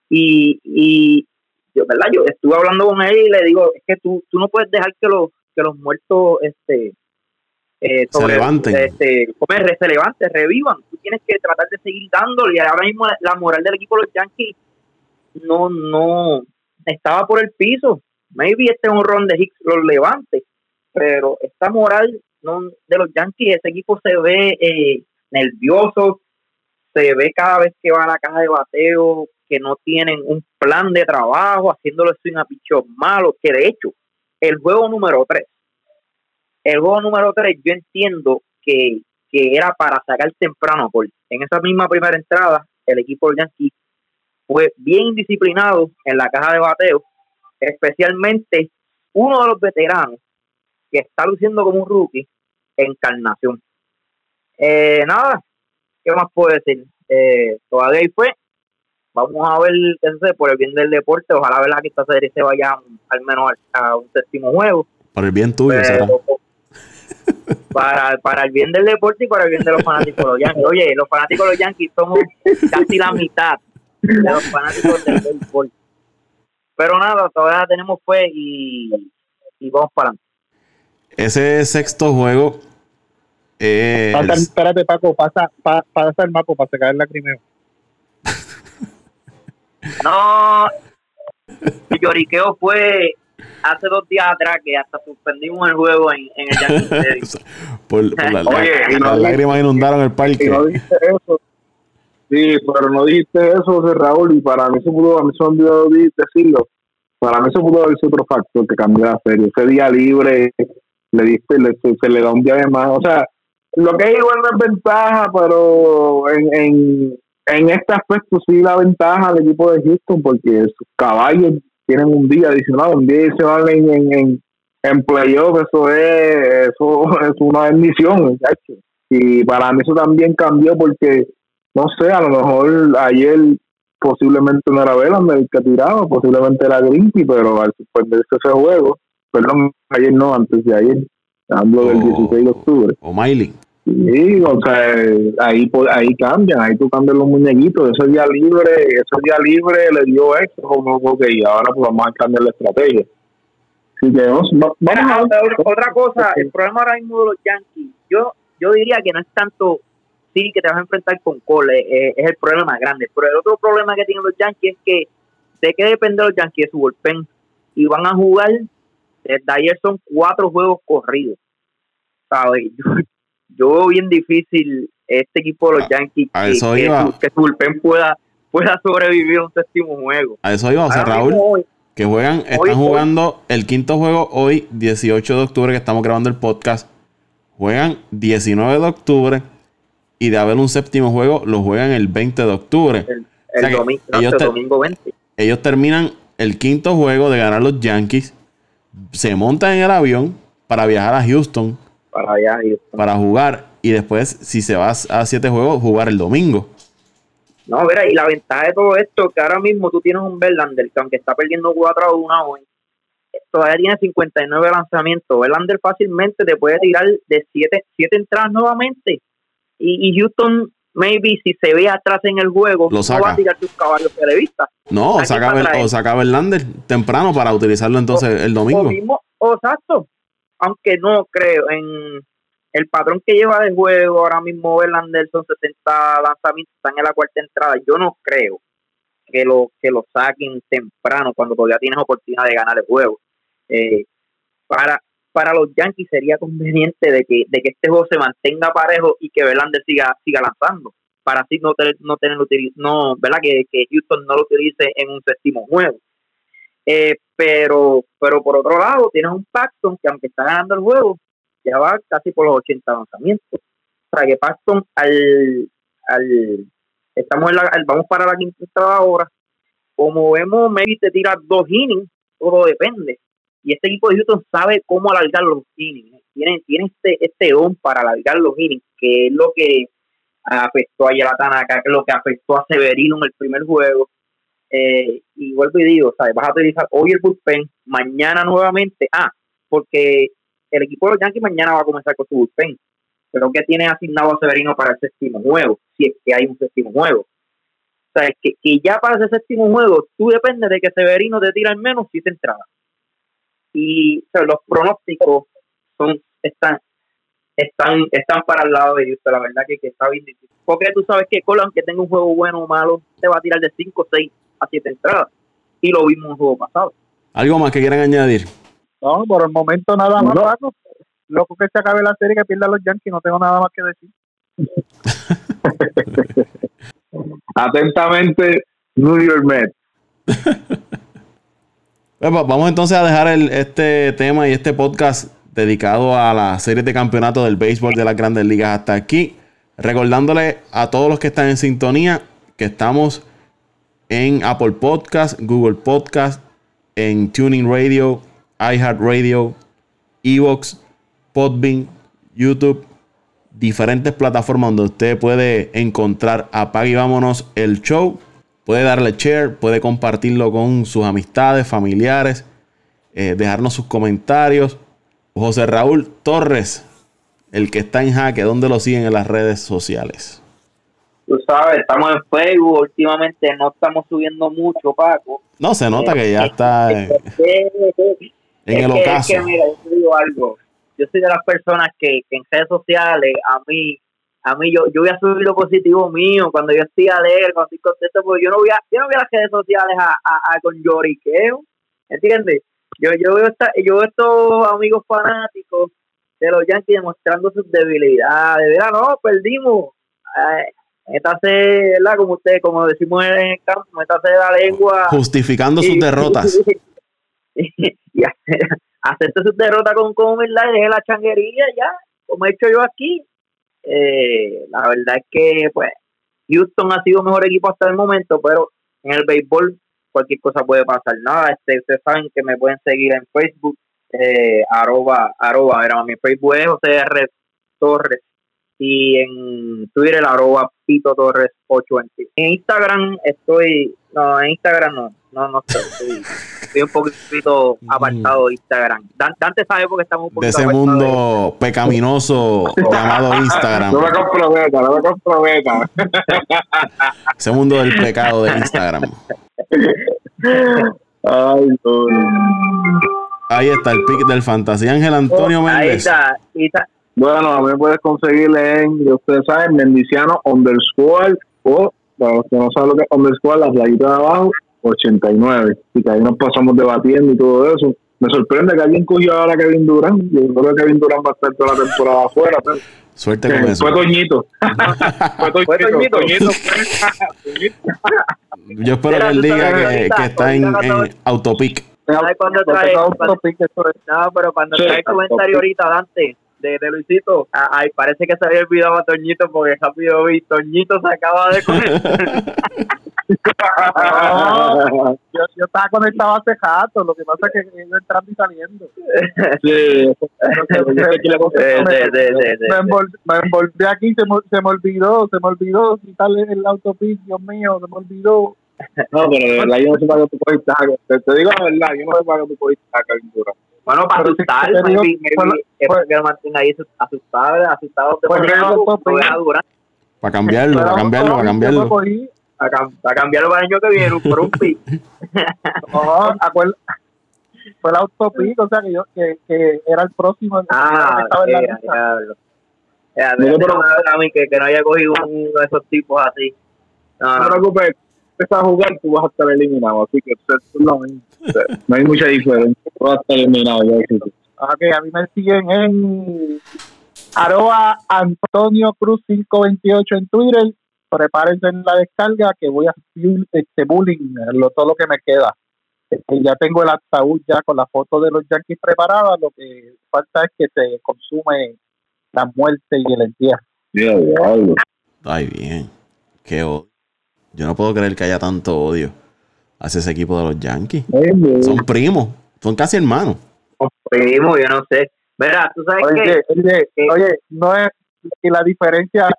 Y, y yo, ¿verdad? Yo estuve hablando con él y le digo, es que tú, tú no puedes dejar que los, que los muertos este, eh, se levanten. Este, se levanten, revivan. Tú tienes que tratar de seguir dándole. Y ahora mismo la, moral del equipo de los Yankees no, no estaba por el piso maybe este ron de Hicks lo levante, pero esta moral de los Yankees, ese equipo se ve eh, nervioso, se ve cada vez que va a la caja de bateo que no tienen un plan de trabajo, haciéndole swing a pichos malos, que de hecho, el juego número 3, el juego número 3 yo entiendo que, que era para sacar temprano, porque en esa misma primera entrada, el equipo de Yankees fue bien indisciplinado en la caja de bateo especialmente uno de los veteranos que está luciendo como un rookie, Encarnación. Eh, nada, ¿qué más puedo decir? Eh, todavía ahí fue. Vamos a ver qué sé, por el bien del deporte. Ojalá ¿verdad? que esta serie se vaya al menos a, un séptimo juego. Para el bien tuyo, Para, para el bien del deporte y para el bien de los fanáticos de los Yankees. Oye, los fanáticos de los Yankees somos casi la mitad de los fanáticos del deporte. Pero nada, todavía tenemos fe y, vamos para adelante. Ese sexto juego. espérate, Paco, pasa, pasa el mapo para sacar la primero. no, el lloriqueo fue hace dos días atrás que hasta suspendimos el juego en, en el Yankee por, la, Oye, las lágrimas inundaron el parque. no dijiste eso. Sí, pero no dijiste eso, de Raúl, y para mí se pudo, a mí se me olvidó decirlo. Para mí se pudo haber sido otro factor que cambió la serie. Ese día libre le diste, se, le da un día de más. O sea, lo que es igual no es ventaja, pero en, en, en este aspecto sí la ventaja del equipo de Houston, porque sus caballos tienen un día adicional, un día adicional en, en, en playoff eso es, eso es una bendición. Y para mí eso también cambió porque, no sé, a lo mejor ayer posiblemente no era Belander el que tiraba, posiblemente era Grimpi, pero al suspenderse ese juego, perdón, ayer no, antes de ayer, hablo del 16 de octubre. O Miley. Sí, o sea, ahí, ahí cambian, ahí tú cambias los muñequitos. Ese día libre, ese día libre le dio esto, como, ok, ahora pues vamos a cambiar la estrategia. Así que vamos, vamos a Otra cosa, el problema ahora mismo de los Yankees, yo, yo diría que no es tanto, sí, que te vas a enfrentar con Cole, eh, es el problema más grande. Pero el otro problema que tienen los Yankees es que de qué depende los Yankees de su bullpen. Y van a jugar, desde ayer son cuatro juegos corridos. ¿Sabes? yo veo bien difícil este equipo de los Yankees que, su, bullpen pueda, pueda sobrevivir un séptimo juego. A eso iba, o sea, Raúl, que juegan, están jugando el quinto juego hoy, 18 de octubre, que estamos grabando el podcast. Juegan 19 de octubre y de haber un séptimo juego, lo juegan el 20 de octubre. El, domingo, ellos domingo 20. Ellos terminan el quinto juego de ganar los Yankees, se montan en el avión para viajar a Houston para allá. Para jugar. Y después, si se va a siete juegos, jugar el domingo. No, mira, y la ventaja de todo esto que ahora mismo tú tienes un Verlander que aunque está perdiendo 4 a 1 hoy, todavía tiene 59 lanzamientos. Verlander fácilmente te puede tirar de 7 siete, entradas nuevamente. Y, Houston, maybe si se ve atrás en el juego, no va a tirar sus caballos de vista. No, o saca, o saca Verlander temprano para utilizarlo entonces el domingo. mismo, exacto aunque no creo en el patrón que lleva de juego ahora mismo Verlander son 60 lanzamientos, están en la cuarta entrada. Yo no creo que lo que lo saquen temprano cuando todavía tienes oportunidad de ganar el juego. Eh, para para los Yankees sería conveniente de que de que este juego se mantenga parejo y que Verlander siga siga lanzando para así no tener no tener no verdad que, que Houston no lo utilice en un séptimo juego eh, pero, pero por otro lado, tienes un Paxton que aunque está ganando el juego, ya va casi por los 80 lanzamientos. O sea que Paxton al, al estamos en la, vamos para la quinta hora, como vemos, maybe te tira dos innings, todo depende. Y este equipo de Houston sabe cómo alargar los innings. Tiene, tiene este, este don para alargar los innings, que es lo que afectó a Yalatanaca, que lo que afectó a Severino en el primer juego, eh, y vuelvo y digo, ¿sabes? vas a utilizar hoy el bullpen, mañana nuevamente. Ah, porque el equipo de los Yankees mañana va a comenzar con su bullpen. Pero que tiene asignado a Severino para el séptimo juego, si es que hay un séptimo juego. O sea, que, que ya para ese séptimo juego, tú dependes de que Severino te tire al menos siete entradas. Y los pronósticos son están están están para el lado de ellos, la verdad que, que está bien difícil. Porque tú sabes que Cole, aunque tenga un juego bueno o malo, te va a tirar de 5 o 6 a siete entradas. Y lo vimos en el juego pasado. ¿Algo más que quieran añadir? No, por el momento nada más. Loco que se acabe la serie que pierda los Yankees, no tengo nada más que decir. Atentamente, New York Mets. Vamos entonces a dejar este tema y este podcast dedicado a la serie de campeonato del béisbol de las grandes ligas hasta aquí. Recordándole a todos los que están en sintonía que estamos en Apple Podcast, Google Podcast, en Tuning Radio, iHeartRadio, Evox, Podbean, YouTube, diferentes plataformas donde usted puede encontrar Apague y Vámonos el show. Puede darle share, puede compartirlo con sus amistades, familiares, eh, dejarnos sus comentarios. José Raúl Torres, el que está en jaque, ¿dónde lo siguen en las redes sociales? tú sabes, estamos en Facebook, últimamente no estamos subiendo mucho, Paco. No, se nota que ya está en, el ocaso. Es que, mira, yo te digo algo, yo soy de las personas que, en redes sociales, a mí, a mí yo, yo voy a subir lo positivo mío, cuando yo estoy alegre, cuando estoy contento, porque yo no voy a, yo no voy a las redes sociales a, a, a con lloriqueo, ¿entiendes? Yo, yo veo esta, yo veo estos amigos fanáticos de los Yankees demostrando sus debilidades, ¿verdad? No, perdimos. Métase, ¿verdad? Como usted, como decimos en el campo, métase la lengua. Justificando sus derrotas. Y, acepte sus derrotas con, con humildad y deje la changuería ya, como he hecho yo aquí. Eh, la verdad es que, pues, Houston ha sido mejor equipo hasta el momento, pero en el béisbol cualquier cosa puede pasar. Nada, este, ustedes saben que me pueden seguir en Facebook, eh, arroba, arroba, mira, mi Facebook es José R. Torres y en Twitter arroba Pito Torres 820. En Instagram estoy, no, en Instagram no, no, no estoy, estoy un poquito apartado de Instagram. Dan- Dante sabe porque estamos un De poquito ese de- mundo pecaminoso llamado Instagram. No me comprometa, no me comprometa. Ese mundo del pecado de Instagram. Ay, no. Ahí está el pick del fantasía Ángel Antonio Oh, Ahí Méndez. está, ahí está. Bueno, a mí me puedes conseguir en, ustedes saben, Mendiciano underscore o, para los que no saben lo que es underscore, la rayita de abajo, 89. Y que ahí nos pasamos debatiendo y todo eso. Me sorprende que alguien cogió ahora a Kevin Durant. Yo creo que Kevin Durant va a estar toda la temporada afuera. pero- Suerte con que eso. fue Toñito. fue Toñito. Fue Toñito. Toñito. Yo espero que él diga que, que está en, en autopic. ¿Sabes cuándo Porque trae- autopic, eso es- No, pero cuando Sí, trae el comentario ahorita, Dante, de, de Luisito, ay, parece que se había olvidado a Toñito porque rápido vi, Toñito se acaba de comer. No, yo, yo estaba conectado hace rato, lo que pasa es que iba entrando y saliendo. Sí, me, envol- me envolví aquí, se me, se me olvidó, se me olvidó quitarle el autopic, Dios mío, se me olvidó. No, pero de verdad yo no sé para qué tú cogiste a te, te digo la verdad, yo no sé para qué tú cogiste Durant. Bueno, para asustar, te digo, maybe, maybe, que lo mantenga ahí asu- asustado, asustado Durant, Para cambiarlo, para cambiarlo, para cambiarlo. A, cam- a cambiarlo para el año que viene por un acuer- fue el autopic, o sea que yo que, que era el próximo que Ah, estaba en la lista. diablo. Ya, No, no, pero- a mí que, que no haya cogido uno de esos tipos así. No, No no, te preocupes, empiezas a jugar, tú vas a estar eliminado, así que eso es lo mismo. O sea, No hay mucha diferencia, tú vas a estar eliminado ya. sí. Ok, a mí me siguen en arroba Antonio Cruz 528 en Twitter. Prepárense en la descarga que voy a hacer este bullying, lo, todo lo que me queda. Este, ya tengo el ataúd ya con la foto de los Yankees preparada. Lo que falta es que se consume la muerte y el entierro. Ay, bien. Qué odio. Yo no puedo creer que haya tanto odio hacia ese equipo de los Yankees. Son primos, son casi hermanos. primo, yo no sé. Mira, tú sabes que Oye, oye, oye, no es que la diferencia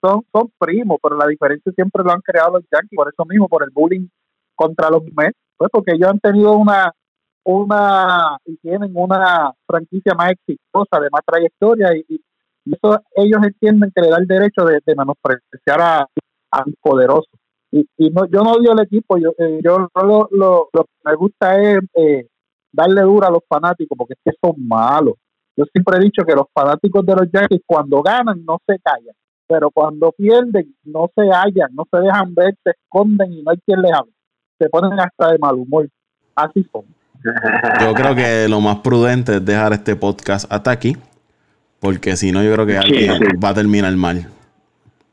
son son primos, pero la diferencia siempre lo han creado los Yankees, por eso mismo, por el bullying contra los Mets, pues porque ellos han tenido una una y tienen una franquicia más exitosa, de más trayectoria y, eso ellos entienden que le da el derecho de, de menospreciar a, a un poderoso. Y, y no, yo no odio el equipo, yo, eh, yo lo, lo, lo que me gusta es eh, darle duro a los fanáticos porque es que son malos. Yo siempre he dicho que los fanáticos de los Yankees cuando ganan no se callan, pero cuando pierden no se hallan, no se dejan ver, se esconden y no hay quien les hable. Se ponen hasta de mal humor. Así son. Yo creo que lo más prudente es dejar este podcast hasta aquí. Porque si no, yo creo que alguien sí. va a terminar mal.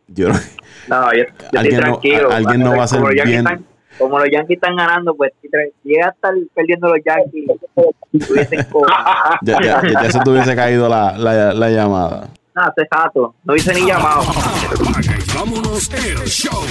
Yo creo que- no, yo, yo estoy Alguien no- alguien no va a ser bien- Están, como los Yankees están ganando, pues si llega a estar perdiendo los Yankees, ya- ya- ya se te hubiese caído la, la, la llamada. Nada, hace rato, no hice ni llamado. Vámonos el show.